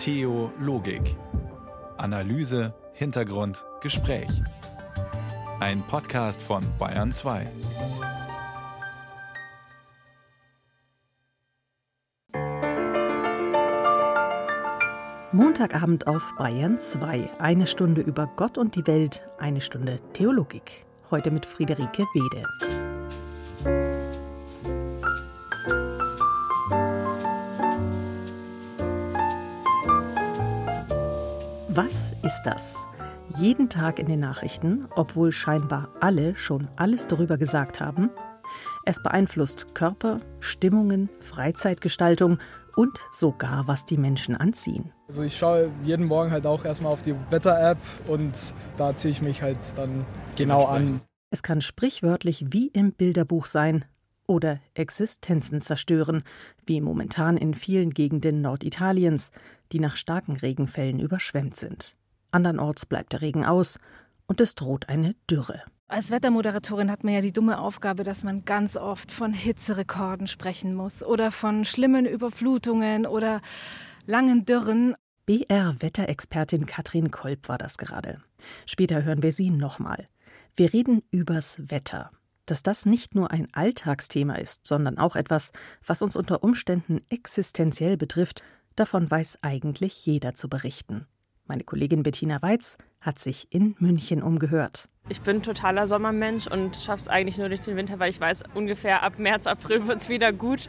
Theologik. Analyse, Hintergrund, Gespräch. Ein Podcast von Bayern 2. Montagabend auf Bayern 2. Eine Stunde über Gott und die Welt, eine Stunde Theologik. Heute mit Friederike Wede. Was ist das? Jeden Tag in den Nachrichten, obwohl scheinbar alle schon alles darüber gesagt haben. Es beeinflusst Körper, Stimmungen, Freizeitgestaltung und sogar, was die Menschen anziehen. Also ich schaue jeden Morgen halt auch erstmal auf die Wetter-App und da ziehe ich mich halt dann genau an. Es kann sprichwörtlich wie im Bilderbuch sein oder Existenzen zerstören, wie momentan in vielen Gegenden Norditaliens, die nach starken Regenfällen überschwemmt sind. Andernorts bleibt der Regen aus und es droht eine Dürre. Als Wettermoderatorin hat man ja die dumme Aufgabe, dass man ganz oft von Hitzerekorden sprechen muss oder von schlimmen Überflutungen oder langen Dürren. BR-Wetterexpertin Katrin Kolb war das gerade. Später hören wir sie nochmal. Wir reden übers Wetter. Dass das nicht nur ein Alltagsthema ist, sondern auch etwas, was uns unter Umständen existenziell betrifft, davon weiß eigentlich jeder zu berichten. Meine Kollegin Bettina Weiz hat sich in München umgehört. Ich bin totaler Sommermensch und schaffe es eigentlich nur durch den Winter, weil ich weiß, ungefähr ab März, April wird es wieder gut.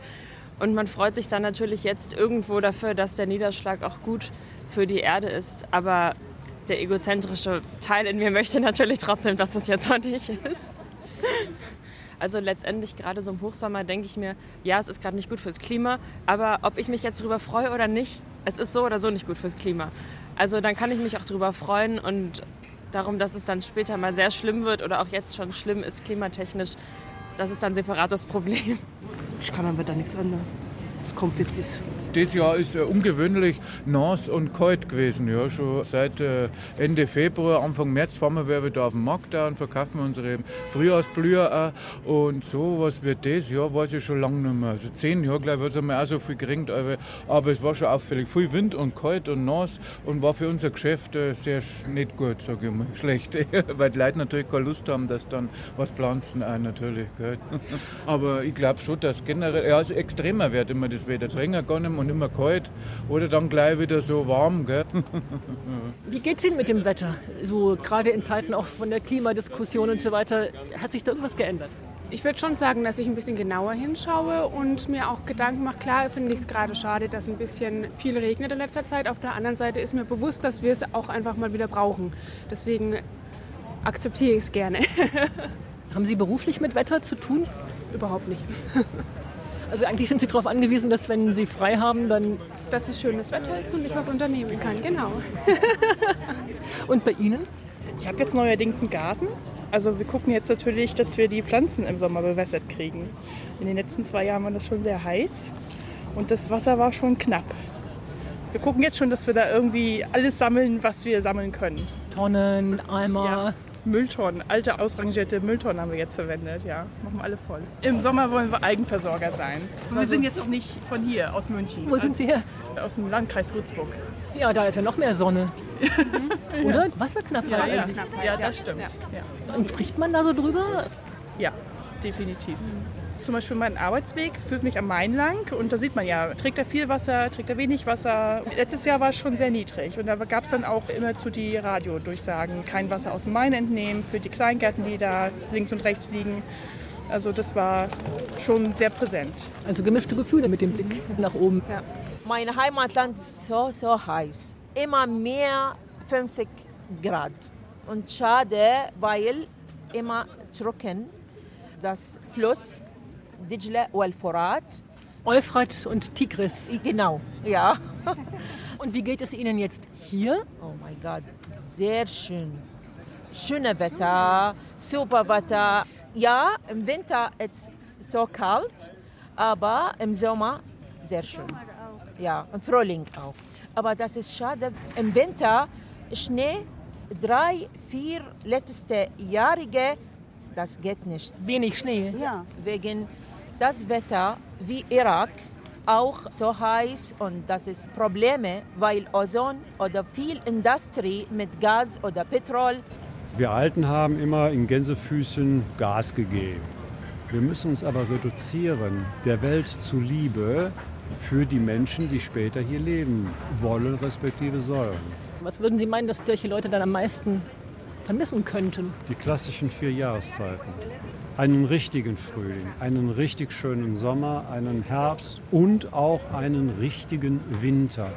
Und man freut sich dann natürlich jetzt irgendwo dafür, dass der Niederschlag auch gut für die Erde ist. Aber der egozentrische Teil in mir möchte natürlich trotzdem, dass es jetzt sonnig ist. Also letztendlich gerade so im Hochsommer denke ich mir, ja, es ist gerade nicht gut fürs Klima, aber ob ich mich jetzt darüber freue oder nicht, es ist so oder so nicht gut fürs Klima. Also dann kann ich mich auch darüber freuen und darum, dass es dann später mal sehr schlimm wird oder auch jetzt schon schlimm ist klimatechnisch, das ist dann ein separates Problem. Ich kann aber da nichts ändern. Es kommt, ist. Das Jahr ist äh, ungewöhnlich nass und kalt gewesen. Ja, schon seit äh, Ende Februar, Anfang März fahren wir wieder auf den Markt und verkaufen unsere Frühjahrsblüher auch. Und so was wird das Jahr, weiß ich schon lange nicht mehr. Also zehn Jahre, glaube ich, hat es auch so viel geringt. Aber, aber, es war schon auffällig. Viel Wind und kalt und nass und war für unser Geschäft äh, sehr nicht gut, sage ich mal. Schlecht. Weil die Leute natürlich keine Lust haben, dass dann was pflanzen auch natürlich. Gell. aber ich glaube schon, dass generell, ja, es extremer wird immer das Wetter. Es regnet gar nicht mehr und immer kalt oder dann gleich wieder so warm. Gell? Wie geht es Ihnen mit dem Wetter? So gerade in Zeiten auch von der Klimadiskussion und so weiter. Hat sich da irgendwas geändert? Ich würde schon sagen, dass ich ein bisschen genauer hinschaue und mir auch Gedanken mache. Klar finde ich es gerade schade, dass ein bisschen viel regnet in letzter Zeit. Auf der anderen Seite ist mir bewusst, dass wir es auch einfach mal wieder brauchen. Deswegen akzeptiere ich es gerne. Haben Sie beruflich mit Wetter zu tun? Überhaupt nicht. Also eigentlich sind Sie darauf angewiesen, dass wenn Sie frei haben, dann... Dass es schönes Wetter ist und ich was unternehmen kann, genau. und bei Ihnen? Ich habe jetzt neuerdings einen Garten. Also wir gucken jetzt natürlich, dass wir die Pflanzen im Sommer bewässert kriegen. In den letzten zwei Jahren war das schon sehr heiß und das Wasser war schon knapp. Wir gucken jetzt schon, dass wir da irgendwie alles sammeln, was wir sammeln können. Tonnen, Eimer. Ja. Mülltonnen, alte ausrangierte Mülltonnen haben wir jetzt verwendet, ja. Machen wir alle voll. Im Sommer wollen wir Eigenversorger sein. Und wir sind jetzt auch nicht von hier, aus München. Wo sind Sie her? Aus dem Landkreis Würzburg. Ja, da ist ja noch mehr Sonne. Oder? Wasserknapp ja, ja, ja, das stimmt. Ja. Und spricht man da so drüber? Ja, definitiv. Zum Beispiel mein Arbeitsweg führt mich am Main lang und da sieht man ja, trägt er viel Wasser, trägt er wenig Wasser. Letztes Jahr war es schon sehr niedrig und da gab es dann auch immer zu die Radiodurchsagen, kein Wasser aus dem Main entnehmen für die Kleingärten, die da links und rechts liegen. Also das war schon sehr präsent. Also gemischte Gefühle mit dem Blick mhm. nach oben. Ja. Mein Heimatland ist so, so heiß. Immer mehr 50 Grad. Und schade, weil immer trocken das Fluss Dijla wal-Furat. Euphrat und Tigris. Genau, ja. und wie geht es Ihnen jetzt hier? Oh mein Gott, sehr schön. Schönes Wetter, super Wetter. Ja, im Winter ist es so kalt, aber im Sommer sehr schön. Ja, im Frühling auch. Aber das ist schade. Im Winter Schnee, drei, vier letzte Jährige, das geht nicht. Wenig Schnee? Ja. Wegen das Wetter wie Irak auch so heiß und das ist Probleme, weil Ozon oder viel Industrie mit Gas oder Petrol. Wir Alten haben immer in Gänsefüßen Gas gegeben. Wir müssen uns aber reduzieren, der Welt zuliebe, für die Menschen, die später hier leben wollen, respektive sollen. Was würden Sie meinen, dass solche Leute dann am meisten vermissen könnten? Die klassischen vier Jahreszeiten. Einen richtigen Frühling, einen richtig schönen Sommer, einen Herbst und auch einen richtigen Winter.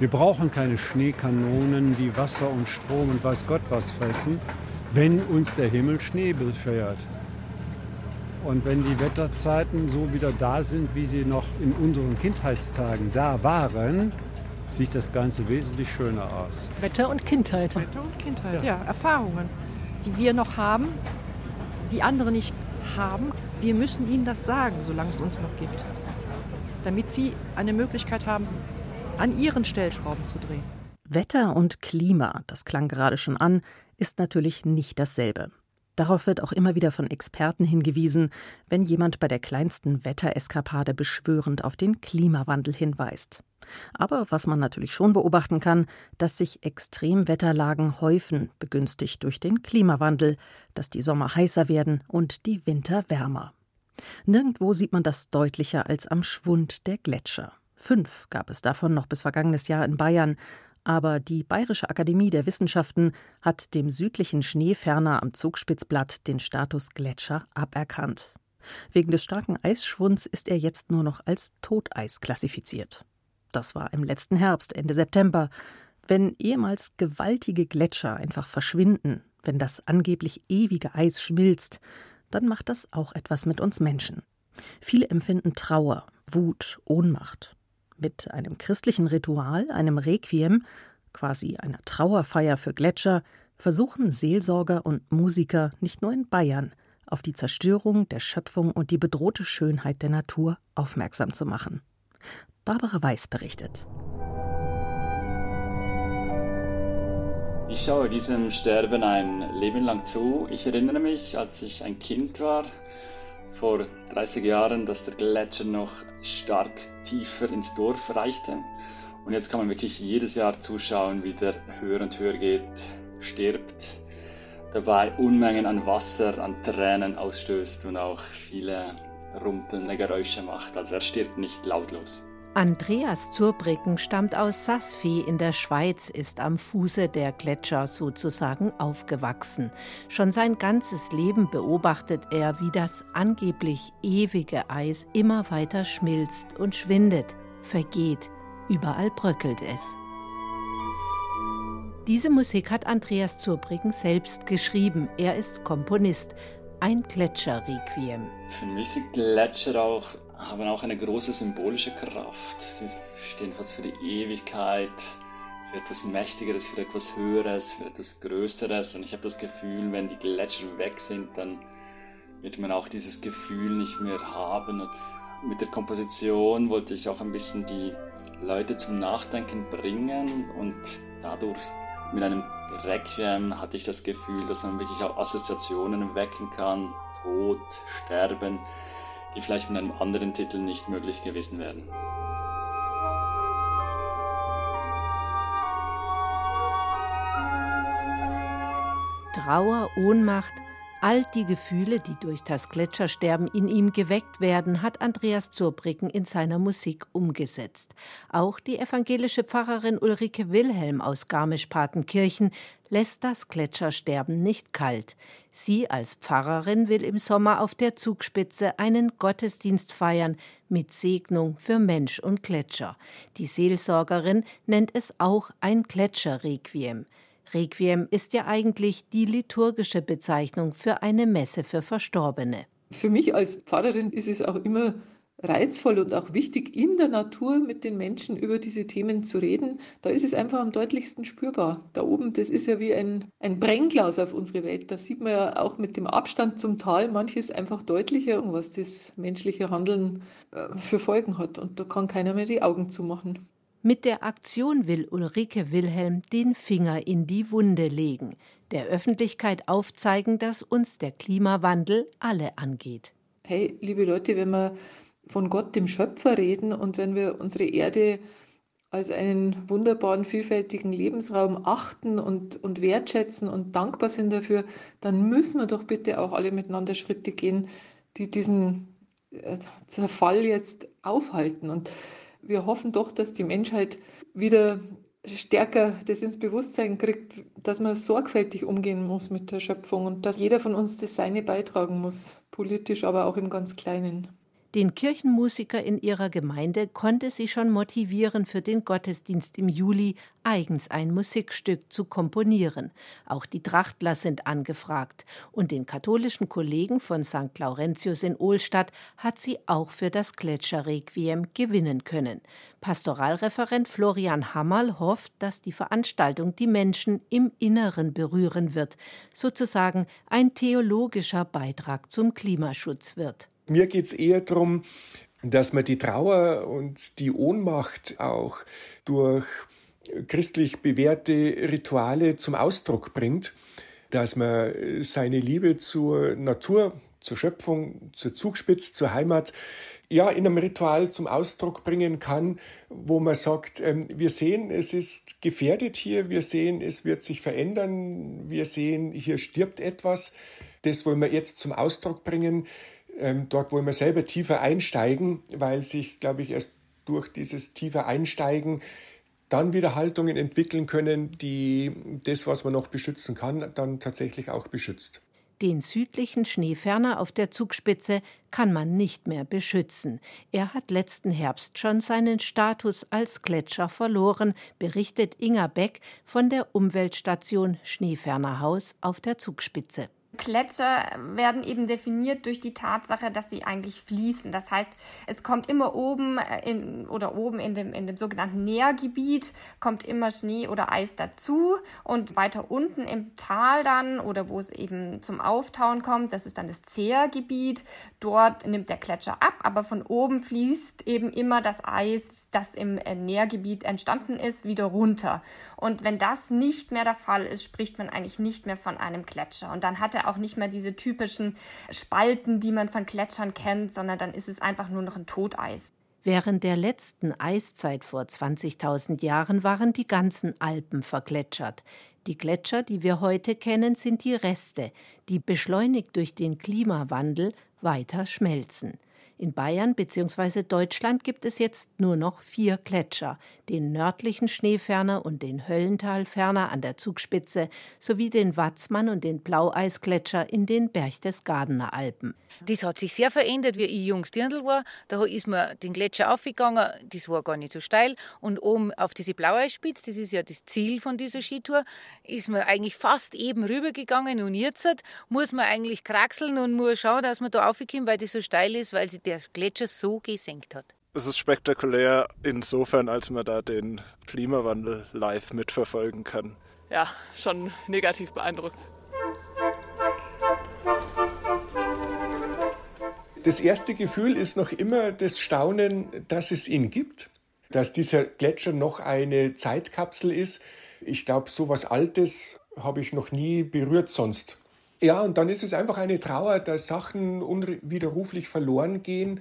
Wir brauchen keine Schneekanonen, die Wasser und Strom und weiß Gott was fressen, wenn uns der Himmel Schnee befeuert. Und wenn die Wetterzeiten so wieder da sind, wie sie noch in unseren Kindheitstagen da waren, sieht das Ganze wesentlich schöner aus. Wetter und Kindheit. Wetter und Kindheit, ja. ja. Erfahrungen, die wir noch haben, die andere nicht haben. Wir müssen ihnen das sagen, solange es uns noch gibt. Damit sie eine Möglichkeit haben, an ihren Stellschrauben zu drehen. Wetter und Klima, das klang gerade schon an, ist natürlich nicht dasselbe. Darauf wird auch immer wieder von Experten hingewiesen, wenn jemand bei der kleinsten Wettereskapade beschwörend auf den Klimawandel hinweist. Aber was man natürlich schon beobachten kann, dass sich Extremwetterlagen häufen, begünstigt durch den Klimawandel, dass die Sommer heißer werden und die Winter wärmer. Nirgendwo sieht man das deutlicher als am Schwund der Gletscher. Fünf gab es davon noch bis vergangenes Jahr in Bayern, aber die Bayerische Akademie der Wissenschaften hat dem südlichen Schneeferner am Zugspitzblatt den Status Gletscher aberkannt. Wegen des starken Eisschwunds ist er jetzt nur noch als Toteis klassifiziert. Das war im letzten Herbst, Ende September. Wenn ehemals gewaltige Gletscher einfach verschwinden, wenn das angeblich ewige Eis schmilzt, dann macht das auch etwas mit uns Menschen. Viele empfinden Trauer, Wut, Ohnmacht. Mit einem christlichen Ritual, einem Requiem, quasi einer Trauerfeier für Gletscher, versuchen Seelsorger und Musiker nicht nur in Bayern auf die Zerstörung der Schöpfung und die bedrohte Schönheit der Natur aufmerksam zu machen. Barbara Weiß berichtet. Ich schaue diesem Sterben ein Leben lang zu. Ich erinnere mich, als ich ein Kind war, vor 30 Jahren, dass der Gletscher noch stark tiefer ins Dorf reichte. Und jetzt kann man wirklich jedes Jahr zuschauen, wie der höher und höher geht, stirbt, dabei Unmengen an Wasser, an Tränen ausstößt und auch viele rumpelnde Geräusche macht. Also er stirbt nicht lautlos. Andreas Zurbriggen stammt aus Sassfi in der Schweiz, ist am Fuße der Gletscher sozusagen aufgewachsen. Schon sein ganzes Leben beobachtet er, wie das angeblich ewige Eis immer weiter schmilzt und schwindet, vergeht, überall bröckelt es. Diese Musik hat Andreas Zurbriggen selbst geschrieben. Er ist Komponist. Ein Gletscher-Requiem. Für mich sind Gletscher auch haben auch eine große symbolische Kraft. Sie stehen fast für die Ewigkeit, für etwas Mächtigeres, für etwas Höheres, für etwas Größeres. Und ich habe das Gefühl, wenn die Gletscher weg sind, dann wird man auch dieses Gefühl nicht mehr haben. Und mit der Komposition wollte ich auch ein bisschen die Leute zum Nachdenken bringen und dadurch mit einem Requiem hatte ich das Gefühl, dass man wirklich auch Assoziationen wecken kann, Tod, Sterben die vielleicht mit einem anderen Titel nicht möglich gewesen wären. Trauer, Ohnmacht, All die Gefühle, die durch das Gletschersterben in ihm geweckt werden, hat Andreas Zurbriggen in seiner Musik umgesetzt. Auch die evangelische Pfarrerin Ulrike Wilhelm aus Garmisch-Partenkirchen lässt das Gletschersterben nicht kalt. Sie als Pfarrerin will im Sommer auf der Zugspitze einen Gottesdienst feiern mit Segnung für Mensch und Gletscher. Die Seelsorgerin nennt es auch ein Gletscherrequiem. Requiem ist ja eigentlich die liturgische Bezeichnung für eine Messe für Verstorbene. Für mich als Pfarrerin ist es auch immer reizvoll und auch wichtig, in der Natur mit den Menschen über diese Themen zu reden. Da ist es einfach am deutlichsten spürbar. Da oben, das ist ja wie ein, ein Brennglas auf unsere Welt. Da sieht man ja auch mit dem Abstand zum Tal manches einfach deutlicher was das menschliche Handeln äh, für Folgen hat. Und da kann keiner mehr die Augen zumachen. Mit der Aktion will Ulrike Wilhelm den Finger in die Wunde legen, der Öffentlichkeit aufzeigen, dass uns der Klimawandel alle angeht. Hey, liebe Leute, wenn wir von Gott, dem Schöpfer, reden und wenn wir unsere Erde als einen wunderbaren, vielfältigen Lebensraum achten und, und wertschätzen und dankbar sind dafür, dann müssen wir doch bitte auch alle miteinander Schritte gehen, die diesen äh, Zerfall jetzt aufhalten. Und wir hoffen doch, dass die Menschheit wieder stärker das ins Bewusstsein kriegt, dass man sorgfältig umgehen muss mit der Schöpfung und dass jeder von uns das Seine beitragen muss, politisch, aber auch im ganz Kleinen. Den Kirchenmusiker in ihrer Gemeinde konnte sie schon motivieren, für den Gottesdienst im Juli eigens ein Musikstück zu komponieren. Auch die Trachtler sind angefragt. Und den katholischen Kollegen von St. Laurentius in Ohlstadt hat sie auch für das Gletscherrequiem gewinnen können. Pastoralreferent Florian Hammerl hofft, dass die Veranstaltung die Menschen im Inneren berühren wird, sozusagen ein theologischer Beitrag zum Klimaschutz wird. Mir geht es eher darum, dass man die Trauer und die Ohnmacht auch durch christlich bewährte Rituale zum Ausdruck bringt, dass man seine Liebe zur Natur, zur Schöpfung, zur Zugspitze, zur Heimat ja in einem Ritual zum Ausdruck bringen kann, wo man sagt, ähm, wir sehen, es ist gefährdet hier, wir sehen, es wird sich verändern, wir sehen, hier stirbt etwas. Das wollen wir jetzt zum Ausdruck bringen. Ähm, dort wollen wir selber tiefer einsteigen, weil sich, glaube ich, erst durch dieses tiefer Einsteigen dann wieder Haltungen entwickeln können, die das, was man noch beschützen kann, dann tatsächlich auch beschützt. Den südlichen Schneeferner auf der Zugspitze kann man nicht mehr beschützen. Er hat letzten Herbst schon seinen Status als Gletscher verloren, berichtet Inga Beck von der Umweltstation Schneefernerhaus auf der Zugspitze. Gletscher werden eben definiert durch die Tatsache, dass sie eigentlich fließen. Das heißt, es kommt immer oben äh, in, oder oben in dem, in dem sogenannten Nährgebiet kommt immer Schnee oder Eis dazu und weiter unten im Tal dann oder wo es eben zum Auftauen kommt, das ist dann das Zehrgebiet. Dort nimmt der Gletscher ab, aber von oben fließt eben immer das Eis, das im äh, Nährgebiet entstanden ist, wieder runter. Und wenn das nicht mehr der Fall ist, spricht man eigentlich nicht mehr von einem Gletscher. Und dann hat er auch nicht mehr diese typischen Spalten, die man von Gletschern kennt, sondern dann ist es einfach nur noch ein Toteis. Während der letzten Eiszeit vor 20.000 Jahren waren die ganzen Alpen vergletschert. Die Gletscher, die wir heute kennen, sind die Reste, die beschleunigt durch den Klimawandel weiter schmelzen. In Bayern bzw. Deutschland gibt es jetzt nur noch vier Gletscher, den nördlichen Schneeferner und den Höllentalferner an der Zugspitze sowie den Watzmann und den Blaueisgletscher in den Berchtesgadener Alpen. Das hat sich sehr verändert, wie ich jungs Dirndl war. Da ist man den Gletscher aufgegangen, das war gar nicht so steil. Und oben auf diese Blaueisspitze, das ist ja das Ziel von dieser Skitour, ist man eigentlich fast eben rübergegangen. Und jetzt muss man eigentlich kraxeln und muss schauen, dass man da aufkommt, weil das so steil ist, weil sich der Gletscher so gesenkt hat. Es ist spektakulär insofern, als man da den Klimawandel live mitverfolgen kann. Ja, schon negativ beeindruckt. Das erste Gefühl ist noch immer das Staunen, dass es ihn gibt, dass dieser Gletscher noch eine Zeitkapsel ist. Ich glaube, so was Altes habe ich noch nie berührt sonst. Ja, und dann ist es einfach eine Trauer, dass Sachen unwiderruflich verloren gehen,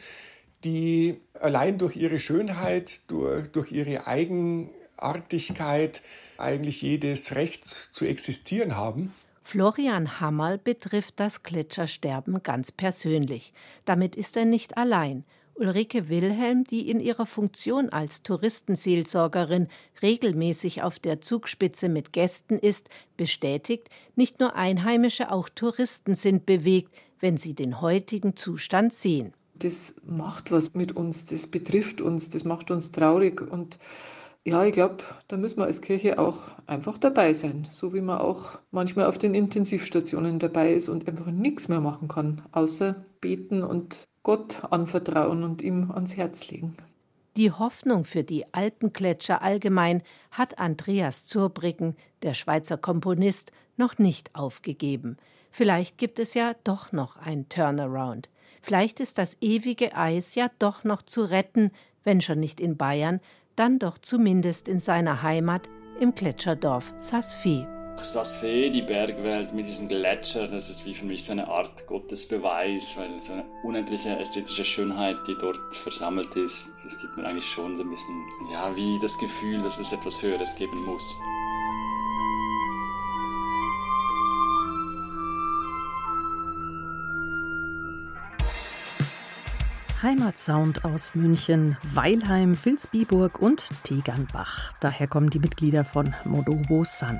die allein durch ihre Schönheit, durch, durch ihre Eigenartigkeit eigentlich jedes Recht zu existieren haben. Florian Hammerl betrifft das Gletschersterben ganz persönlich. Damit ist er nicht allein. Ulrike Wilhelm, die in ihrer Funktion als Touristenseelsorgerin regelmäßig auf der Zugspitze mit Gästen ist, bestätigt, nicht nur Einheimische, auch Touristen sind bewegt, wenn sie den heutigen Zustand sehen. Das macht was mit uns, das betrifft uns, das macht uns traurig und ja, ich glaube, da müssen wir als Kirche auch einfach dabei sein, so wie man auch manchmal auf den Intensivstationen dabei ist und einfach nichts mehr machen kann, außer beten und Gott anvertrauen und ihm ans Herz legen. Die Hoffnung für die Alpengletscher allgemein hat Andreas Zurbriggen, der Schweizer Komponist, noch nicht aufgegeben. Vielleicht gibt es ja doch noch ein Turnaround. Vielleicht ist das ewige Eis ja doch noch zu retten, wenn schon nicht in Bayern, dann doch zumindest in seiner Heimat im Gletscherdorf Sasfee. Das Fee, die Bergwelt mit diesen Gletschern, das ist wie für mich so eine Art Gottesbeweis, weil so eine unendliche ästhetische Schönheit, die dort versammelt ist, das gibt mir eigentlich schon so ein bisschen, ja, wie das Gefühl, dass es etwas Höheres geben muss. Heimatsound aus München, Weilheim, Vilsbiburg und Tegernbach. Daher kommen die Mitglieder von Modobo Sun.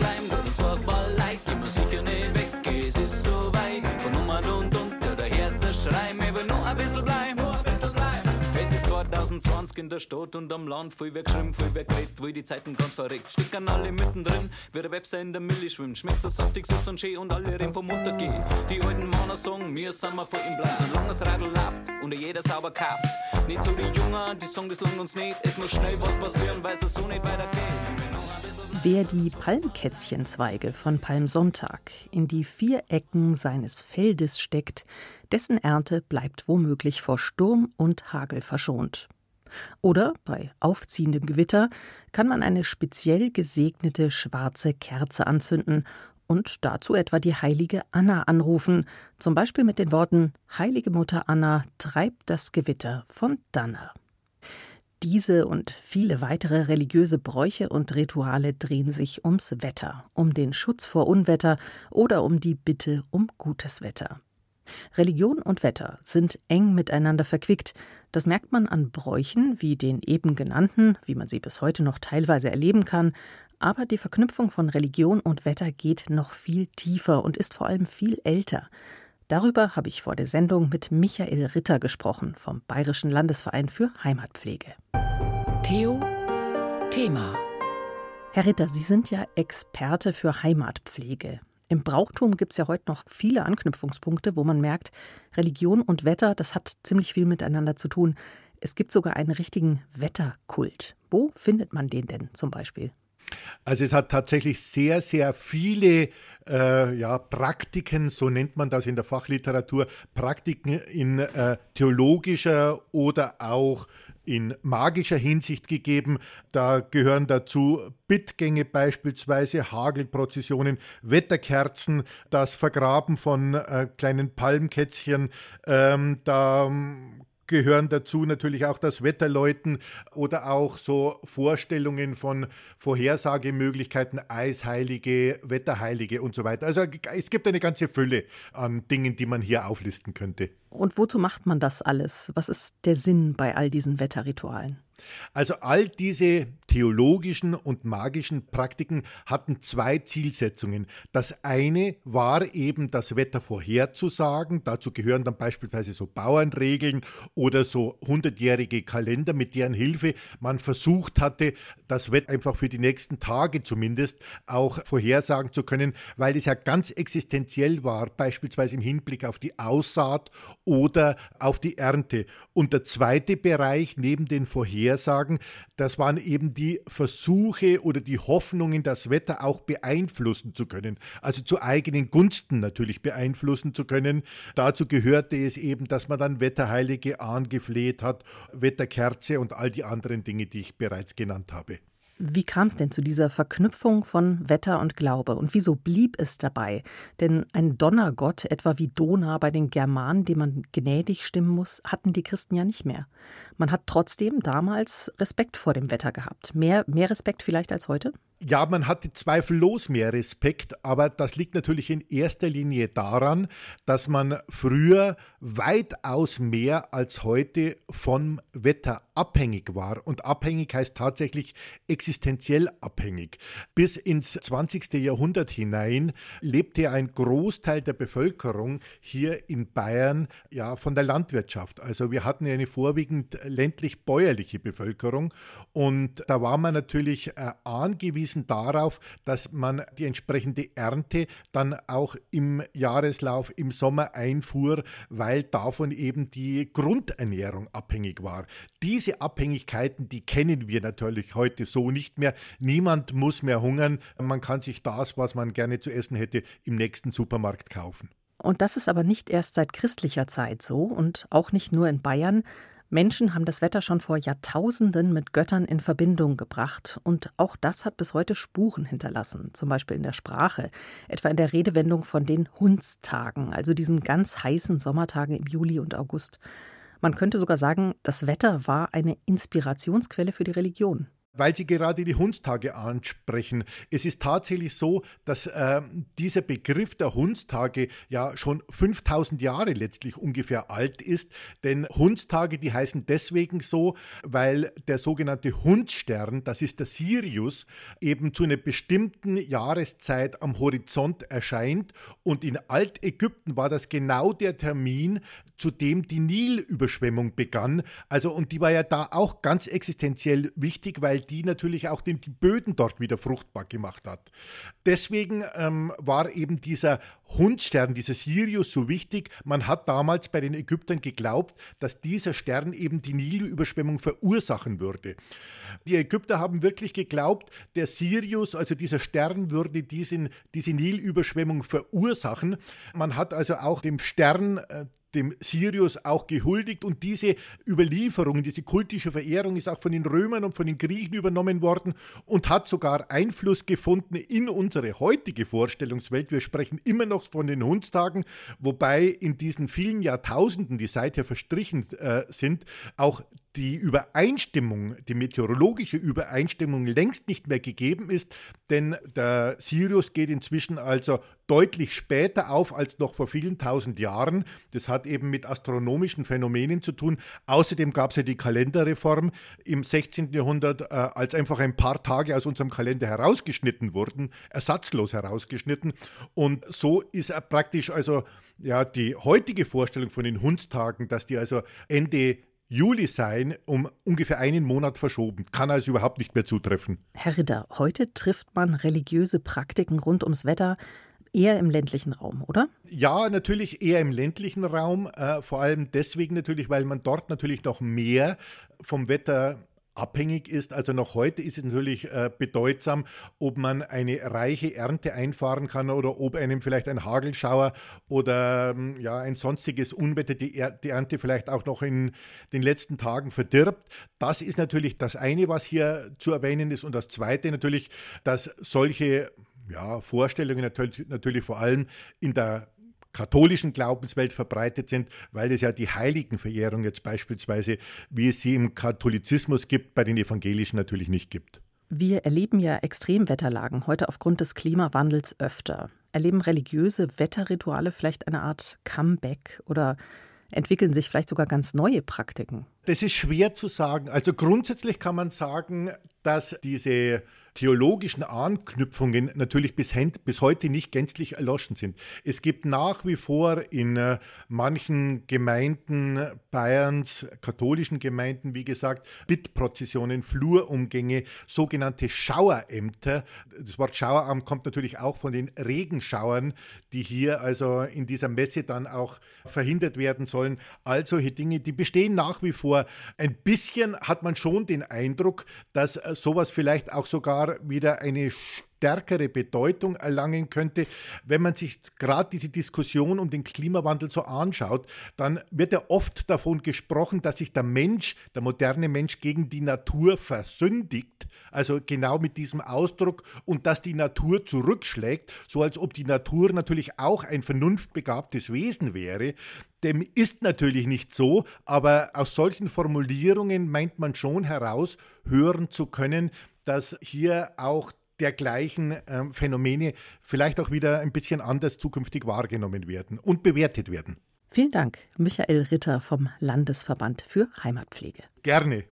der Stadt und am Land. Voll wer geschrieben, voll wer geredet, wo die Zeiten ganz verreckt. Stickern alle mittendrin, wie der Webser in der Milli schwimmt. Schmeckt so saftig, süß und schön und alle reden vom Untergehen. Die alten Männer sagen, wir sind mal vor ihm bleiben. Solange das Radl läuft und jeder sauber kauft. Nicht so die Jungen, die sagen, das lang uns nicht. Es muss schnell was passieren, weil es so nicht weitergeht. Wer die Palmkätzchenzweige von Palmsonntag in die vier Ecken seines Feldes steckt, dessen Ernte bleibt womöglich vor Sturm und Hagel verschont. Oder bei aufziehendem Gewitter kann man eine speziell gesegnete schwarze Kerze anzünden und dazu etwa die heilige Anna anrufen, zum Beispiel mit den Worten Heilige Mutter Anna, treibt das Gewitter von Danner. Diese und viele weitere religiöse Bräuche und Rituale drehen sich ums Wetter, um den Schutz vor Unwetter oder um die Bitte um gutes Wetter. Religion und Wetter sind eng miteinander verquickt. Das merkt man an Bräuchen wie den eben genannten, wie man sie bis heute noch teilweise erleben kann. Aber die Verknüpfung von Religion und Wetter geht noch viel tiefer und ist vor allem viel älter. Darüber habe ich vor der Sendung mit Michael Ritter gesprochen vom Bayerischen Landesverein für Heimatpflege. Theo Thema Herr Ritter, Sie sind ja Experte für Heimatpflege. Im Brauchtum gibt es ja heute noch viele Anknüpfungspunkte, wo man merkt, Religion und Wetter, das hat ziemlich viel miteinander zu tun. Es gibt sogar einen richtigen Wetterkult. Wo findet man den denn zum Beispiel? Also es hat tatsächlich sehr, sehr viele äh, ja, Praktiken, so nennt man das in der Fachliteratur, Praktiken in äh, theologischer oder auch in magischer Hinsicht gegeben. Da gehören dazu Bittgänge beispielsweise, Hagelprozessionen, Wetterkerzen, das Vergraben von äh, kleinen Palmkätzchen. Ähm, da gehören dazu natürlich auch das Wetterläuten oder auch so Vorstellungen von Vorhersagemöglichkeiten, Eisheilige, Wetterheilige und so weiter. Also es gibt eine ganze Fülle an Dingen, die man hier auflisten könnte. Und wozu macht man das alles? Was ist der Sinn bei all diesen Wetterritualen? Also all diese theologischen und magischen Praktiken hatten zwei Zielsetzungen. Das eine war eben das Wetter vorherzusagen. Dazu gehören dann beispielsweise so Bauernregeln oder so hundertjährige Kalender, mit deren Hilfe man versucht hatte, das Wetter einfach für die nächsten Tage zumindest auch vorhersagen zu können, weil es ja ganz existenziell war, beispielsweise im Hinblick auf die Aussaat oder auf die Ernte. Und der zweite Bereich neben den Vorhersagen Vorhersagen, das waren eben die Versuche oder die Hoffnungen, das Wetter auch beeinflussen zu können, also zu eigenen Gunsten natürlich beeinflussen zu können. Dazu gehörte es eben, dass man dann Wetterheilige angefleht hat, Wetterkerze und all die anderen Dinge, die ich bereits genannt habe. Wie kam es denn zu dieser Verknüpfung von Wetter und Glaube und wieso blieb es dabei? Denn ein Donnergott, etwa wie Dona bei den Germanen, dem man gnädig stimmen muss, hatten die Christen ja nicht mehr. Man hat trotzdem damals Respekt vor dem Wetter gehabt. Mehr, mehr Respekt vielleicht als heute? Ja, man hatte zweifellos mehr Respekt, aber das liegt natürlich in erster Linie daran, dass man früher weitaus mehr als heute vom Wetter abhängig war. Und abhängig heißt tatsächlich existenziell abhängig. Bis ins 20. Jahrhundert hinein lebte ein Großteil der Bevölkerung hier in Bayern ja von der Landwirtschaft. Also wir hatten eine vorwiegend ländlich-bäuerliche Bevölkerung und da war man natürlich äh, angewiesen, hingewiesen darauf, dass man die entsprechende Ernte dann auch im Jahreslauf im Sommer einfuhr, weil davon eben die Grundernährung abhängig war. Diese Abhängigkeiten, die kennen wir natürlich heute so nicht mehr. Niemand muss mehr hungern. Man kann sich das, was man gerne zu essen hätte, im nächsten Supermarkt kaufen. Und das ist aber nicht erst seit christlicher Zeit so und auch nicht nur in Bayern. Menschen haben das Wetter schon vor Jahrtausenden mit Göttern in Verbindung gebracht. Und auch das hat bis heute Spuren hinterlassen, zum Beispiel in der Sprache, etwa in der Redewendung von den Hundstagen, also diesen ganz heißen Sommertagen im Juli und August. Man könnte sogar sagen, das Wetter war eine Inspirationsquelle für die Religion. Weil Sie gerade die Hundstage ansprechen. Es ist tatsächlich so, dass äh, dieser Begriff der Hundstage ja schon 5000 Jahre letztlich ungefähr alt ist. Denn Hundstage, die heißen deswegen so, weil der sogenannte Hundsstern, das ist der Sirius, eben zu einer bestimmten Jahreszeit am Horizont erscheint. Und in Altägypten war das genau der Termin, zu dem die Nilüberschwemmung begann. Also, und die war ja da auch ganz existenziell wichtig, weil die natürlich auch den, Böden dort wieder fruchtbar gemacht hat. Deswegen ähm, war eben dieser Hundstern, dieser Sirius so wichtig. Man hat damals bei den Ägyptern geglaubt, dass dieser Stern eben die Nilüberschwemmung verursachen würde. Die Ägypter haben wirklich geglaubt, der Sirius, also dieser Stern, würde diesen, diese Nilüberschwemmung verursachen. Man hat also auch dem Stern äh, dem Sirius auch gehuldigt und diese Überlieferung, diese kultische Verehrung ist auch von den Römern und von den Griechen übernommen worden und hat sogar Einfluss gefunden in unsere heutige Vorstellungswelt. Wir sprechen immer noch von den Hundstagen, wobei in diesen vielen Jahrtausenden, die seither verstrichen äh, sind, auch die Übereinstimmung, die meteorologische Übereinstimmung längst nicht mehr gegeben ist, denn der Sirius geht inzwischen also deutlich später auf als noch vor vielen tausend Jahren. Das hat eben mit astronomischen Phänomenen zu tun. Außerdem gab es ja die Kalenderreform im 16. Jahrhundert, äh, als einfach ein paar Tage aus unserem Kalender herausgeschnitten wurden, ersatzlos herausgeschnitten. Und so ist praktisch also ja die heutige Vorstellung von den Hundstagen, dass die also Ende Juli sein, um ungefähr einen Monat verschoben. Kann also überhaupt nicht mehr zutreffen. Herr Ritter, heute trifft man religiöse Praktiken rund ums Wetter eher im ländlichen Raum, oder? Ja, natürlich eher im ländlichen Raum. Äh, vor allem deswegen natürlich, weil man dort natürlich noch mehr vom Wetter abhängig ist. Also noch heute ist es natürlich äh, bedeutsam, ob man eine reiche Ernte einfahren kann oder ob einem vielleicht ein Hagelschauer oder ähm, ja, ein sonstiges Unwetter die, er die Ernte vielleicht auch noch in den letzten Tagen verdirbt. Das ist natürlich das eine, was hier zu erwähnen ist. Und das zweite natürlich, dass solche ja, Vorstellungen natürlich, natürlich vor allem in der katholischen Glaubenswelt verbreitet sind, weil es ja die Heiligenverehrung jetzt beispielsweise, wie es sie im Katholizismus gibt, bei den Evangelischen natürlich nicht gibt. Wir erleben ja Extremwetterlagen heute aufgrund des Klimawandels öfter. Erleben religiöse Wetterrituale vielleicht eine Art Comeback oder entwickeln sich vielleicht sogar ganz neue Praktiken? Das ist schwer zu sagen. Also grundsätzlich kann man sagen, dass diese theologischen Anknüpfungen natürlich bis, bis, heute nicht gänzlich erloschen sind. Es gibt nach wie vor in äh, manchen Gemeinden Bayerns, katholischen Gemeinden, wie gesagt, Bittprozessionen, Flurumgänge, sogenannte Schauerämter. Das Wort Schaueramt kommt natürlich auch von den Regenschauern, die hier also in dieser Messe dann auch verhindert werden sollen. All solche Dinge, die bestehen nach wie vor. Ein bisschen hat man schon den Eindruck, dass äh, sowas vielleicht auch sogar wieder eine stärkere Bedeutung erlangen könnte. Wenn man sich gerade diese Diskussion um den Klimawandel so anschaut, dann wird ja oft davon gesprochen, dass sich der Mensch, der moderne Mensch gegen die Natur versündigt, also genau mit diesem Ausdruck und dass die Natur zurückschlägt, so als ob die Natur natürlich auch ein vernunftbegabtes Wesen wäre. Dem ist natürlich nicht so, aber aus solchen Formulierungen meint man schon heraus hören zu können, dass hier auch dergleichen ähm, Phänomene vielleicht auch wieder ein bisschen anders zukünftig wahrgenommen werden und bewertet werden. Vielen Dank, Michael Ritter vom Landesverband für Heimatpflege. Gerne.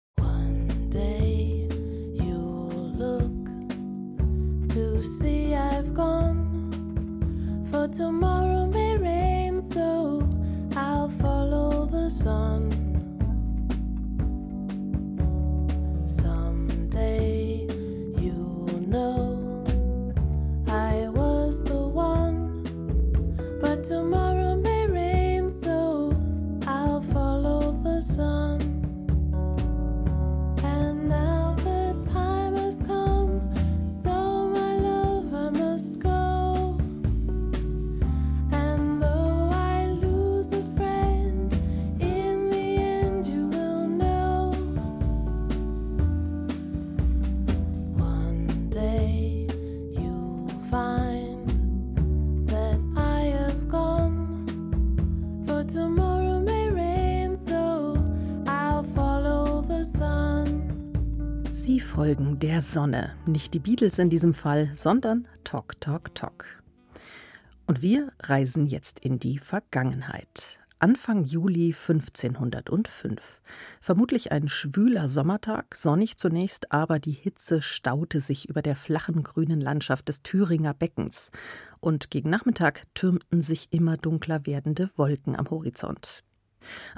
tomorrow may rain, so I'll follow the sun. Sonne. Nicht die Beatles in diesem Fall, sondern Tok Tok Tok. Und wir reisen jetzt in die Vergangenheit. Anfang Juli 1505. Vermutlich ein schwüler Sommertag, sonnig zunächst, aber die Hitze staute sich über der flachen grünen Landschaft des Thüringer Beckens. Und gegen Nachmittag türmten sich immer dunkler werdende Wolken am Horizont.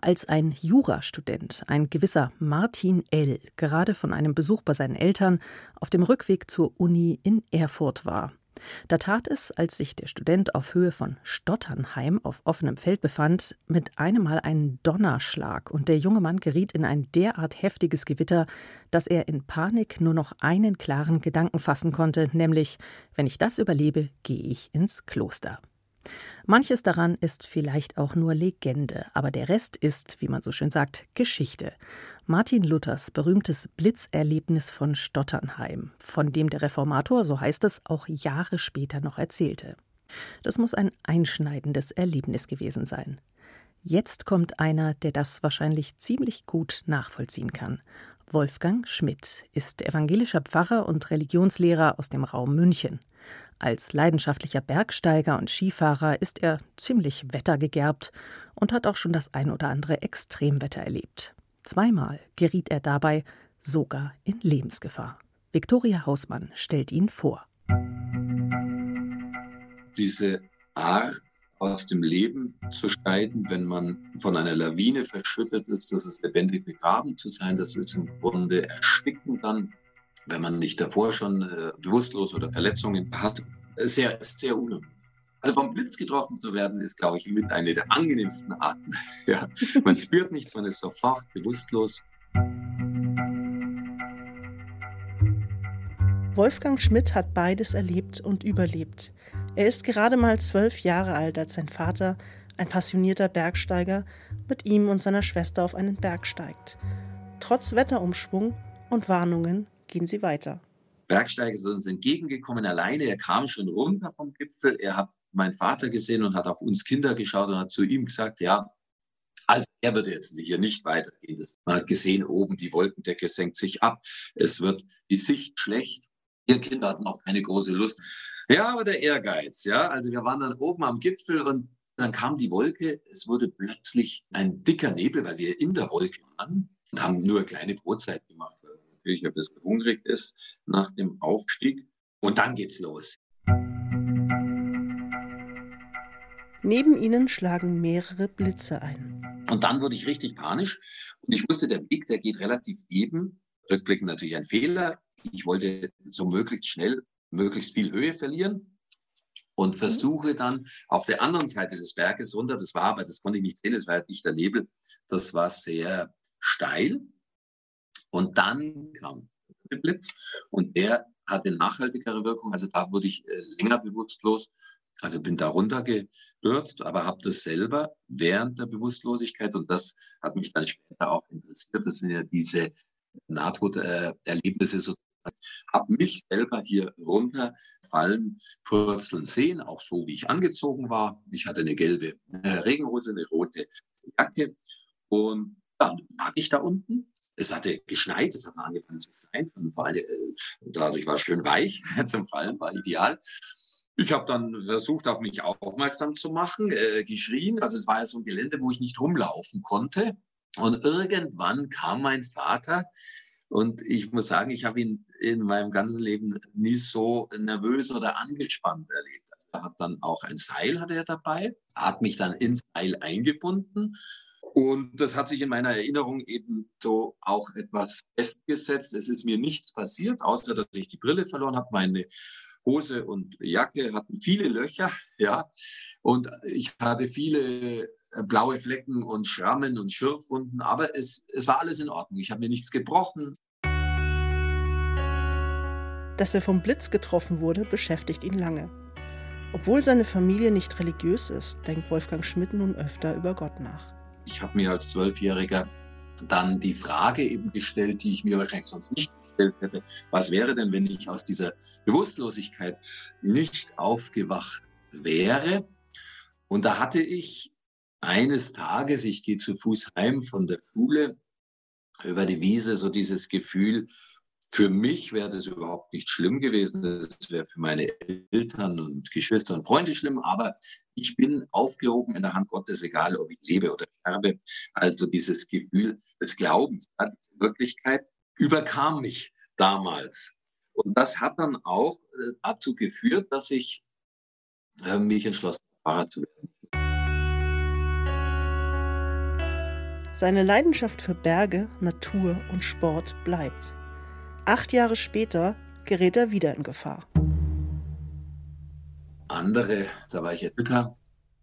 Als ein Jurastudent, ein gewisser Martin L., gerade von einem Besuch bei seinen Eltern auf dem Rückweg zur Uni in Erfurt war, da tat es, als sich der Student auf Höhe von Stotternheim auf offenem Feld befand, mit einem Mal einen Donnerschlag, und der junge Mann geriet in ein derart heftiges Gewitter, dass er in Panik nur noch einen klaren Gedanken fassen konnte, nämlich wenn ich das überlebe, gehe ich ins Kloster. Manches daran ist vielleicht auch nur Legende, aber der Rest ist, wie man so schön sagt, Geschichte. Martin Luthers berühmtes Blitzerlebnis von Stotternheim, von dem der Reformator, so heißt es, auch Jahre später noch erzählte. Das muss ein einschneidendes Erlebnis gewesen sein. Jetzt kommt einer, der das wahrscheinlich ziemlich gut nachvollziehen kann. Wolfgang Schmidt ist evangelischer Pfarrer und Religionslehrer aus dem Raum München. Als leidenschaftlicher Bergsteiger und Skifahrer ist er ziemlich wettergegerbt und hat auch schon das ein oder andere Extremwetter erlebt. Zweimal geriet er dabei sogar in Lebensgefahr. Viktoria Hausmann stellt ihn vor. Diese Art aus dem Leben zu scheiden, wenn man von einer Lawine verschüttet ist, das ist lebendig begraben zu sein, das ist im Grunde ersticken dann wenn man nicht davor schon äh, bewusstlos oder Verletzungen hat, sehr, sehr unangenehm. Also vom Blitz getroffen zu werden, ist, glaube ich, mit einer der angenehmsten Arten. ja, man spürt nichts, man ist sofort bewusstlos. Wolfgang Schmidt hat beides erlebt und überlebt. Er ist gerade mal zwölf Jahre alt, als sein Vater, ein passionierter Bergsteiger, mit ihm und seiner Schwester auf einen Berg steigt. Trotz Wetterumschwung und Warnungen gehen sie weiter. Bergsteiger sind uns entgegengekommen alleine. Er kam schon runter vom Gipfel. Er hat meinen Vater gesehen und hat auf uns Kinder geschaut und hat zu ihm gesagt, ja, also er würde jetzt hier nicht weitergehen. Man hat gesehen, oben die Wolkendecke senkt sich ab. Es wird die Sicht schlecht. Ihr Kinder hatten auch keine große Lust. Ja, aber der Ehrgeiz, ja. Also wir waren dann oben am Gipfel und dann kam die Wolke. Es wurde plötzlich ein dicker Nebel, weil wir in der Wolke waren und haben nur eine kleine Brotzeit gemacht natürlich ein bisschen hungrig ist nach dem Aufstieg. Und dann geht's los. Neben ihnen schlagen mehrere Blitze ein. Und dann wurde ich richtig panisch und ich wusste, der Weg, der geht relativ eben. Rückblickend natürlich ein Fehler. Ich wollte so möglichst schnell, möglichst viel Höhe verlieren und mhm. versuche dann auf der anderen Seite des Berges runter. Das war aber, das konnte ich nicht sehen, das war halt nicht der Nebel. Das war sehr steil. Und dann kam der Blitz und der hatte nachhaltigere Wirkung. Also da wurde ich äh, länger bewusstlos. Also bin da runtergestürzt, aber habe das selber während der Bewusstlosigkeit und das hat mich dann später auch interessiert. Das sind ja diese Nahtoderlebnisse sozusagen. Habe mich selber hier runterfallen, purzeln sehen, auch so wie ich angezogen war. Ich hatte eine gelbe äh, Regenhose, eine rote Jacke und dann lag ich da unten es hatte geschneit, es hat angefangen zu schneien. Äh, dadurch war es schön weich zum Fallen, war ideal. Ich habe dann versucht, auf mich aufmerksam zu machen, äh, geschrien. Also es war ja so ein Gelände, wo ich nicht rumlaufen konnte. Und irgendwann kam mein Vater und ich muss sagen, ich habe ihn in meinem ganzen Leben nie so nervös oder angespannt erlebt. Also er hat dann auch ein Seil hatte er dabei, hat mich dann ins Seil eingebunden und das hat sich in meiner Erinnerung eben so auch etwas festgesetzt. Es ist mir nichts passiert, außer dass ich die Brille verloren habe. Meine Hose und Jacke hatten viele Löcher, ja. Und ich hatte viele blaue Flecken und Schrammen und Schürfwunden, aber es, es war alles in Ordnung. Ich habe mir nichts gebrochen. Dass er vom Blitz getroffen wurde, beschäftigt ihn lange. Obwohl seine Familie nicht religiös ist, denkt Wolfgang Schmidt nun öfter über Gott nach. Ich habe mir als Zwölfjähriger dann die Frage eben gestellt, die ich mir wahrscheinlich sonst nicht gestellt hätte. Was wäre denn, wenn ich aus dieser Bewusstlosigkeit nicht aufgewacht wäre? Und da hatte ich eines Tages, ich gehe zu Fuß heim von der Schule, über die Wiese so dieses Gefühl, Für mich wäre das überhaupt nicht schlimm gewesen. Das wäre für meine Eltern und Geschwister und Freunde schlimm. Aber ich bin aufgehoben in der Hand Gottes, egal ob ich lebe oder sterbe. Also dieses Gefühl des Glaubens an diese Wirklichkeit überkam mich damals. Und das hat dann auch äh, dazu geführt, dass ich äh, mich entschlossen habe, Pfarrer zu werden. Seine Leidenschaft für Berge, Natur und Sport bleibt. Acht Jahre später gerät er wieder in Gefahr. Andere, da war ich älter,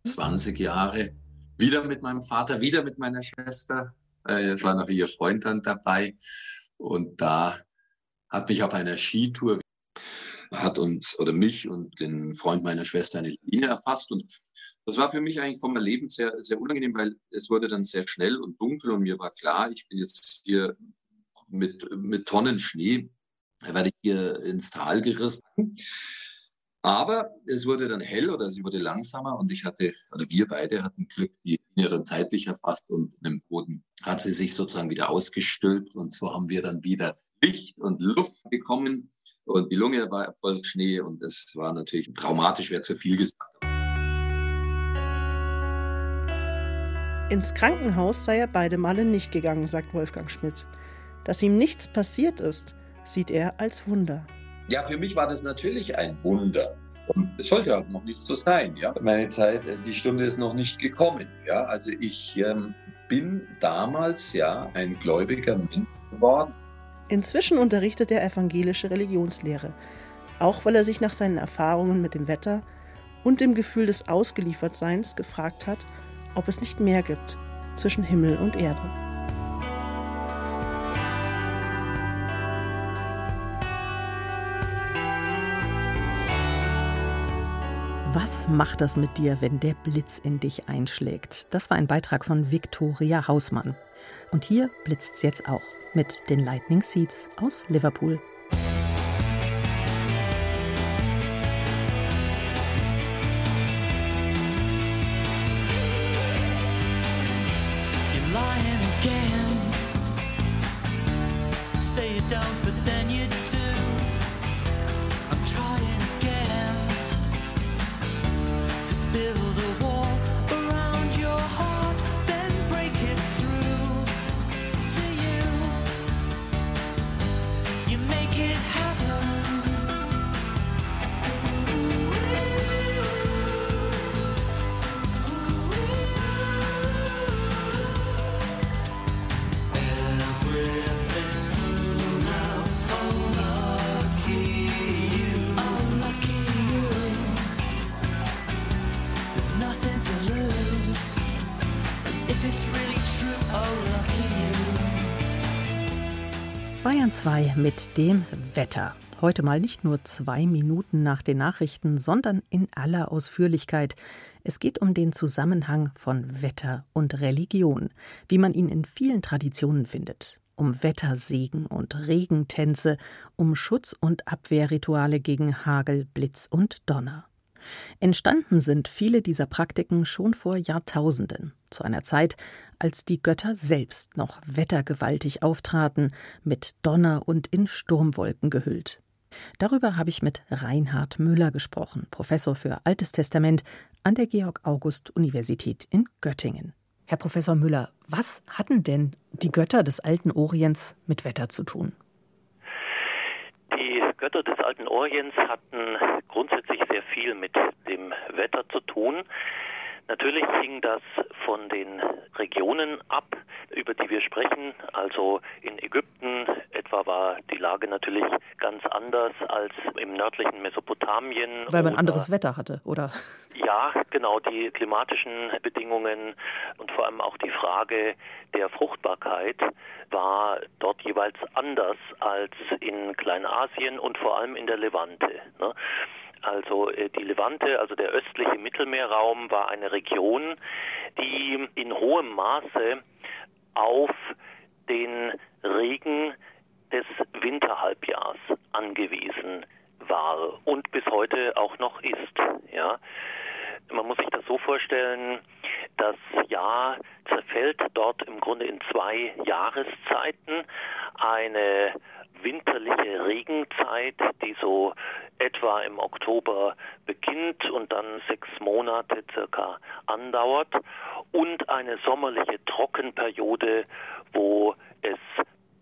20 Jahre, wieder mit meinem Vater, wieder mit meiner Schwester. Äh, es war noch ihr Freund dann dabei. Und da hat mich auf einer Skitour, hat uns oder mich und den Freund meiner Schwester eine Linie erfasst. Und das war für mich eigentlich vom Erleben sehr, sehr unangenehm, weil es wurde dann sehr schnell und dunkel und mir war klar, ich bin jetzt hier mit, mit Tonnen Schnee werde ich hier ins Tal gerissen. Aber es wurde dann hell oder sie wurde langsamer und ich hatte, oder wir beide hatten Glück, die Linie dann zeitlich erfasst und im Boden hat sie sich sozusagen wieder ausgestülpt und so haben wir dann wieder Licht und Luft bekommen und die Lunge war voll Schnee und das war natürlich traumatisch, wäre zu viel gesagt. Ins Krankenhaus sei er beide Male nicht gegangen, sagt Wolfgang Schmidt. Dass ihm nichts passiert ist, sieht er als Wunder. Ja, für mich war das natürlich ein Wunder. Und es sollte auch noch nicht so sein. Ja? Meine Zeit, äh, die Stunde ist noch nicht gekommen. Ja? Also ich ähm, bin damals ja ein gläubiger Mensch geworden. Inzwischen unterrichtet er evangelische Religionslehre, auch weil er sich nach seinen Erfahrungen mit dem Wetter und dem Gefühl des Ausgeliefertseins gefragt hat, ob es nicht mehr gibt zwischen Himmel und Erde. Was macht das mit dir, wenn der Blitz in dich einschlägt? Das war ein Beitrag von Viktoria Hausmann. Und hier blitzt es jetzt auch mit den Lightning Seeds aus Liverpool. 2 mit dem Wetter. Heute mal nicht nur zwei Minuten nach den Nachrichten, sondern in aller Ausführlichkeit. Es geht um den Zusammenhang von Wetter und Religion, wie man ihn in vielen Traditionen findet. Um Wettersegen und Regentänze, um Schutz- und Abwehrrituale gegen Hagel, Blitz und Donner. Entstanden sind viele dieser Praktiken schon vor Jahrtausenden, zu einer Zeit, als die Götter selbst noch wettergewaltig auftraten, mit Donner und in Sturmwolken gehüllt. Darüber habe ich mit Reinhard Müller gesprochen, Professor für Altes Testament an der Georg August Universität in Göttingen. Herr Professor Müller, was hatten denn die Götter des alten Orients mit Wetter zu tun? Die Götter des alten Orients hatten grundsätzlich sehr viel mit dem Wetter zu tun. Natürlich hing das von den Regionen ab, über die wir sprechen. Also in Ägypten etwa war die Lage natürlich ganz anders als im nördlichen Mesopotamien. Weil man anderes Wetter hatte, oder? Ja, genau, die klimatischen Bedingungen und vor allem auch die Frage der Fruchtbarkeit war dort jeweils anders als in Kleinasien und vor allem in der Levante. Ne? Also äh, die Levante, also der östliche Mittelmeerraum, war eine Region, die in hohem Maße auf den Regen des Winterhalbjahrs angewiesen war und bis heute auch noch ist. Ja. Man muss sich das so vorstellen, das Jahr zerfällt dort im Grunde in zwei Jahreszeiten. Eine winterliche Regenzeit, die so etwa im Oktober beginnt und dann sechs Monate circa andauert und eine sommerliche Trockenperiode, wo es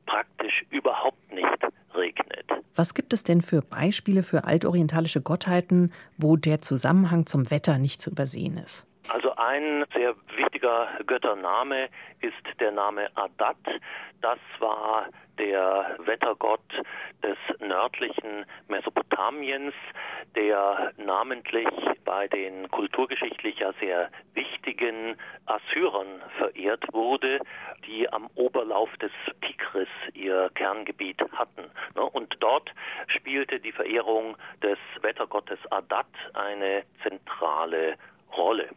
praktisch überhaupt nicht regnet. Was gibt es denn für Beispiele für altorientalische Gottheiten, wo der Zusammenhang zum Wetter nicht zu übersehen ist? Also ein sehr wichtiger Göttername ist der Name Adat. Das war der Wettergott des nördlichen Mesopotamiens, der namentlich bei den kulturgeschichtlich ja sehr wichtigen Assyrern verehrt wurde, die am Oberlauf des Tigris ihr Kerngebiet hatten. Ne? Und dort spielte die Verehrung des Wettergottes Adat eine zentrale Rolle.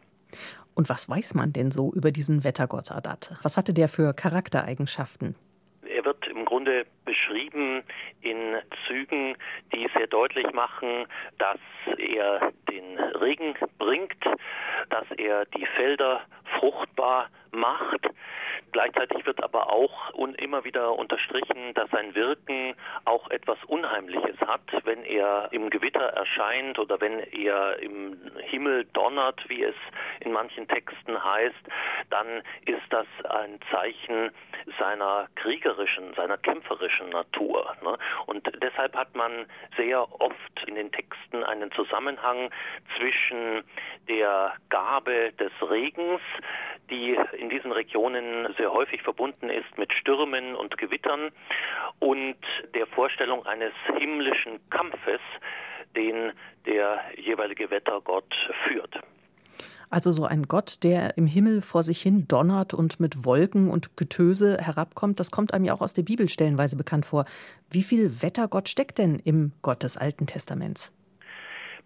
Und was weiß man denn so über diesen Wettergott Adat? Was hatte der für Charaktereigenschaften? Er wird im Grunde beschrieben in Zügen, die sehr deutlich machen, dass er den Regen bringt, dass er die Felder fruchtbar macht. Gleichzeitig wird aber auch immer wieder unterstrichen, dass sein Wirken auch etwas Unheimliches hat, wenn er im Gewitter erscheint oder wenn er im Himmel donnert, wie es in manchen Texten heißt, dann ist das ein Zeichen seiner kriegerischen, seiner kämpferischen Natur. Ne? Und deshalb hat man sehr oft in den Texten einen Zusammenhang zwischen der Gabe des Regens, die in diesen Regionen sehr häufig verbunden ist mit Stürmen und Gewittern und der Vorstellung eines himmlischen Kampfes, den der jeweilige Wettergott führt. Also so ein Gott, der im Himmel vor sich hin donnert und mit Wolken und Getöse herabkommt, das kommt einem ja auch aus der Bibel stellenweise bekannt vor. Wie viel Wettergott steckt denn im Gott des Alten Testaments?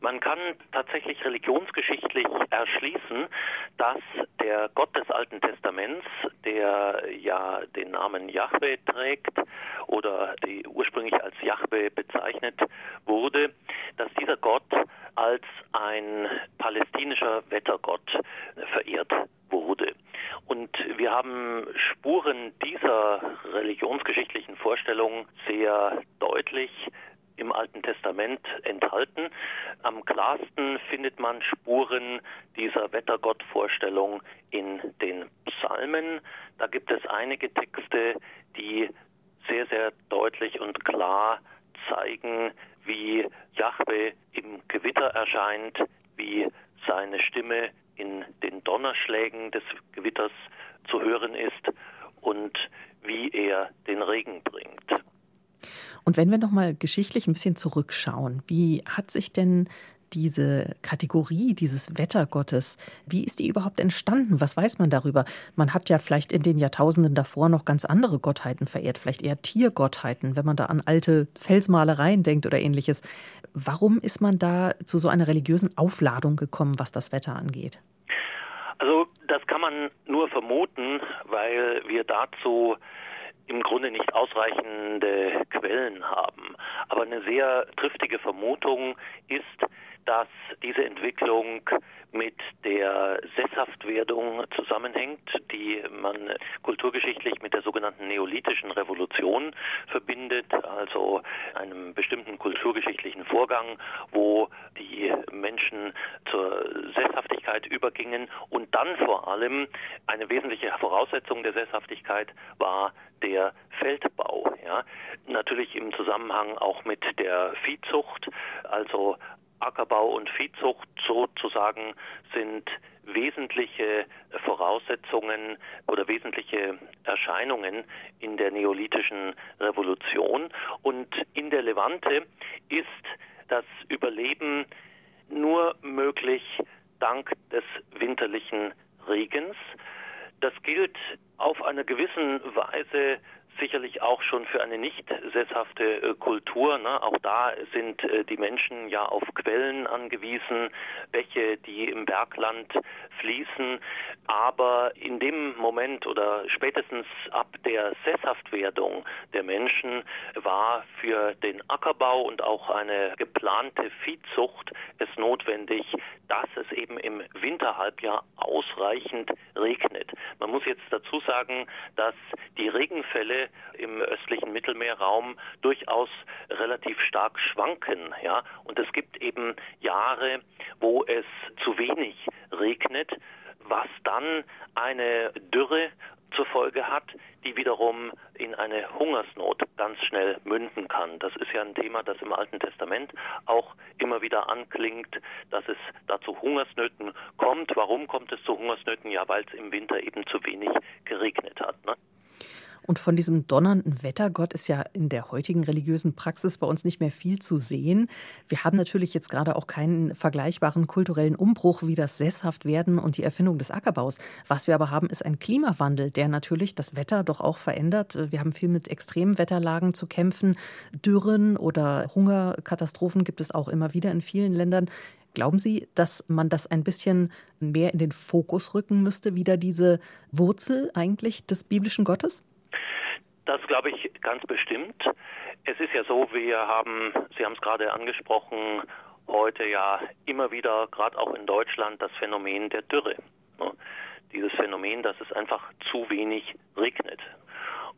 Man kann tatsächlich religionsgeschichtlich erschließen, dass der Gott des Alten Testaments, der ja den Namen Yahweh trägt oder die ursprünglich als Yahweh bezeichnet wurde, dass dieser Gott als ein palästinischer Wettergott verehrt wurde. Und wir haben Spuren dieser religionsgeschichtlichen Vorstellung sehr deutlich im Alten Testament enthalten. Am klarsten findet man Spuren dieser Wettergottvorstellung in den Psalmen. Da gibt es einige Texte, die sehr, sehr deutlich und klar zeigen, wie Jahwe im Gewitter erscheint, wie seine Stimme in den Donnerschlägen des Gewitters zu hören ist und wie er den Regen bringt. Und wenn wir noch mal geschichtlich ein bisschen zurückschauen, wie hat sich denn diese Kategorie dieses Wettergottes, wie ist die überhaupt entstanden? Was weiß man darüber? Man hat ja vielleicht in den Jahrtausenden davor noch ganz andere Gottheiten verehrt, vielleicht eher Tiergottheiten, wenn man da an alte Felsmalereien denkt oder ähnliches. Warum ist man da zu so einer religiösen Aufladung gekommen, was das Wetter angeht? Also das kann man nur vermuten, weil wir dazu im Grunde nicht ausreichende Quellen haben. Aber eine sehr triftige Vermutung ist, dass diese Entwicklung mit der Sesshaftwerdung zusammenhängt, die man kulturgeschichtlich mit der sogenannten neolithischen Revolution verbindet, also einem bestimmten kulturgeschichtlichen Vorgang, wo die Menschen zur Sesshaftigkeit übergingen und dann vor allem eine wesentliche Voraussetzung der Sesshaftigkeit war der Feldbau. Ja. Natürlich im Zusammenhang auch mit der Viehzucht, also Ackerbau und Viehzucht sozusagen sind wesentliche Voraussetzungen oder wesentliche Erscheinungen in der neolithischen Revolution. Und in der Levante ist das Überleben nur möglich dank des winterlichen Regens. Das gilt auf einer gewissen Weise sicherlich auch schon für eine nicht sesshafte äh, Kultur. Ne? Auch da sind äh, die Menschen ja auf Quellen angewiesen, Bäche, die im Bergland fließen. Aber in dem Moment oder spätestens ab der Sesshaftwerdung der Menschen war für den Ackerbau und auch eine geplante Viehzucht es notwendig, dass es eben im Winterhalbjahr ausreichend regnet. Man muss jetzt dazu sagen, dass die Regenfälle im östlichen Mittelmeerraum durchaus relativ stark schwanken. Ja? Und es gibt eben Jahre, wo es zu wenig regnet, was dann eine Dürre zur Folge hat, die wiederum in eine Hungersnot ganz schnell münden kann. Das ist ja ein Thema, das im Alten Testament auch immer wieder anklingt, dass es da zu Hungersnöten kommt. Warum kommt es zu Hungersnöten? Ja, weil es im Winter eben zu wenig geregnet hat. Ne? Und von diesem donnernden Wettergott ist ja in der heutigen religiösen Praxis bei uns nicht mehr viel zu sehen. Wir haben natürlich jetzt gerade auch keinen vergleichbaren kulturellen Umbruch wie das Sesshaftwerden und die Erfindung des Ackerbaus. Was wir aber haben, ist ein Klimawandel, der natürlich das Wetter doch auch verändert. Wir haben viel mit extremen Wetterlagen zu kämpfen. Dürren oder Hungerkatastrophen gibt es auch immer wieder in vielen Ländern. Glauben Sie, dass man das ein bisschen mehr in den Fokus rücken müsste, wieder diese Wurzel eigentlich des biblischen Gottes? Das glaube ich ganz bestimmt. Es ist ja so, wir haben, Sie haben es gerade angesprochen, heute ja immer wieder, gerade auch in Deutschland, das Phänomen der Dürre. Ne? Dieses Phänomen, dass es einfach zu wenig regnet.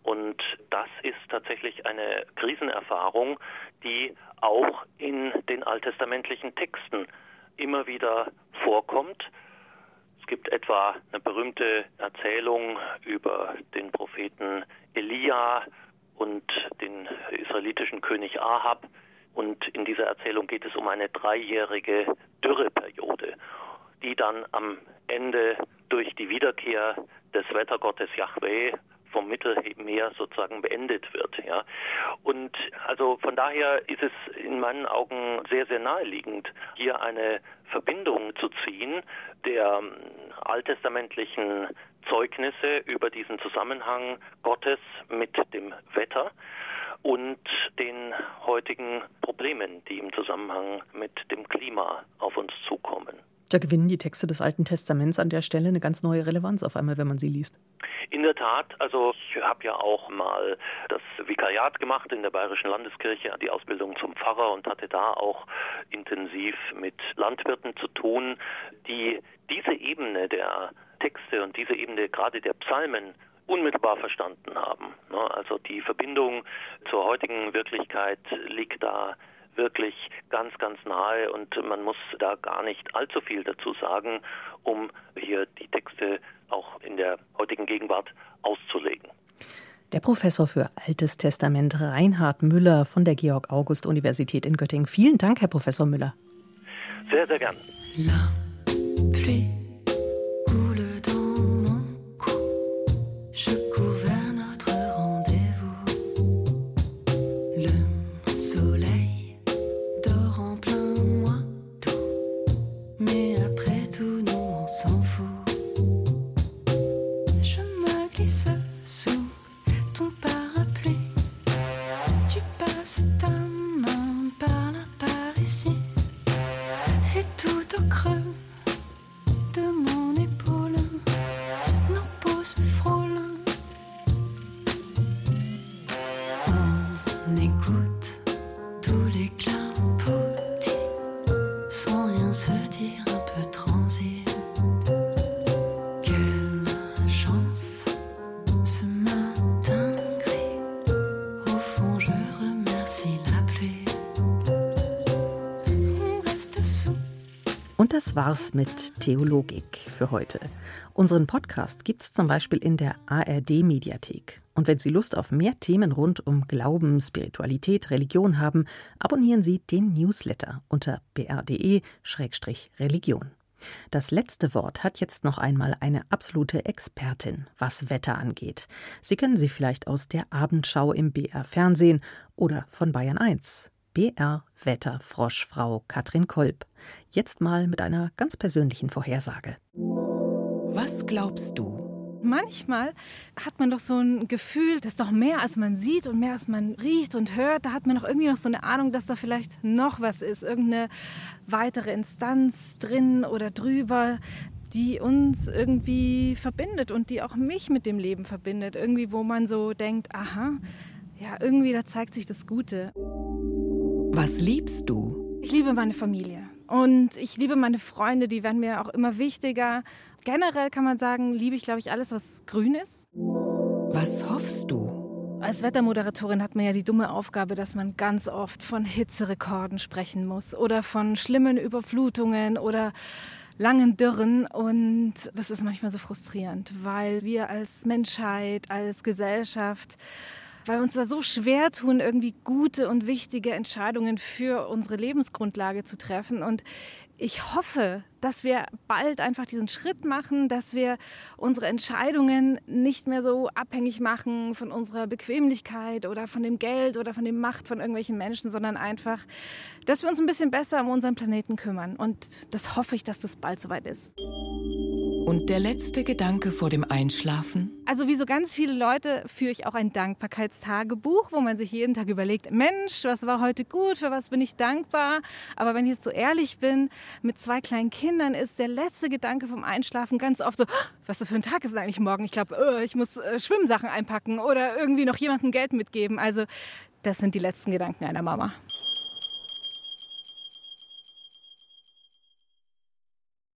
Und das ist tatsächlich eine Krisenerfahrung, die auch in den alttestamentlichen Texten immer wieder vorkommt. Es gibt etwa eine berühmte Erzählung über den Propheten Elia und den israelitischen König Ahab. Und in dieser Erzählung geht es um eine dreijährige Dürreperiode, die dann am Ende durch die Wiederkehr des Wettergottes Yahweh vom Mittelmeer sozusagen beendet wird. Ja. Und also von daher ist es in meinen Augen sehr, sehr naheliegend, hier eine Verbindung zu ziehen der ähm, alttestamentlichen Zeugnisse über diesen Zusammenhang Gottes mit dem Wetter und den heutigen Problemen, die im Zusammenhang mit dem Klima auf uns zukommen. Da gewinnen die Texte des Alten Testaments an der Stelle eine ganz neue Relevanz auf einmal, wenn man sie liest. In der Tat, also ich habe ja auch mal das Vikariat gemacht in der Bayerischen Landeskirche, die Ausbildung zum Pfarrer und hatte da auch intensiv mit Landwirten zu tun, die diese Ebene der Texte und diese Ebene gerade der Psalmen unmittelbar verstanden haben. Ne? Also die Verbindung zur heutigen Wirklichkeit liegt da wirklich ganz, ganz nahe und man muss da gar nicht allzu viel dazu sagen, um hier die Texte auch in der heutigen Gegenwart auszulegen. Der Professor für Altes Testament Reinhard Müller von der Georg-August-Universität in Göttingen. Vielen Dank, Herr Professor Müller. Sehr, sehr gern. La pluie. War's mit Theologik für heute. Unseren Podcast gibt's zum Beispiel in der ARD-Mediathek. Und wenn Sie Lust auf mehr Themen rund um Glauben, Spiritualität, Religion haben, abonnieren Sie den Newsletter unter br.de-religion. Das letzte Wort hat jetzt noch einmal eine absolute Expertin, was Wetter angeht. Sie kennen sie vielleicht aus der Abendschau im BR Fernsehen oder von Bayern 1. BR Wetterfroschfrau Katrin Kolb. Jetzt mal mit einer ganz persönlichen Vorhersage. Was glaubst du? Manchmal hat man doch so ein Gefühl, das ist doch mehr, als man sieht und mehr, als man riecht und hört. Da hat man doch irgendwie noch so eine Ahnung, dass da vielleicht noch was ist, irgendeine weitere Instanz drin oder drüber, die uns irgendwie verbindet und die auch mich mit dem Leben verbindet. Irgendwie, wo man so denkt, aha, ja, irgendwie da zeigt sich das Gute. Was liebst du? Ich liebe meine Familie und ich liebe meine Freunde, die werden mir auch immer wichtiger. Generell kann man sagen, liebe ich, glaube ich, alles, was grün ist. Was hoffst du? Als Wettermoderatorin hat man ja die dumme Aufgabe, dass man ganz oft von Hitzerekorden sprechen muss oder von schlimmen Überflutungen oder langen Dürren und das ist manchmal so frustrierend, weil wir als Menschheit, als Gesellschaft weil wir uns da so schwer tun, irgendwie gute und wichtige Entscheidungen für unsere Lebensgrundlage zu treffen. Und ich hoffe, dass wir bald einfach diesen Schritt machen, dass wir unsere Entscheidungen nicht mehr so abhängig machen von unserer Bequemlichkeit oder von dem Geld oder von der Macht von irgendwelchen Menschen, sondern einfach, dass wir uns ein bisschen besser um unseren Planeten kümmern. Und das hoffe ich, dass das bald soweit ist. Und der letzte Gedanke vor dem Einschlafen? Also wie so ganz viele Leute führe ich auch ein Dankbarkeitstagebuch, wo man sich jeden Tag überlegt, Mensch, was war heute gut, für was bin ich dankbar. Aber wenn ich jetzt so ehrlich bin, mit zwei kleinen Kindern ist der letzte Gedanke vom Einschlafen ganz oft so, was das für ein Tag ist eigentlich morgen? Ich glaube, oh, ich muss äh, Schwimmsachen einpacken oder irgendwie noch jemandem Geld mitgeben. Also das sind die letzten Gedanken einer Mama.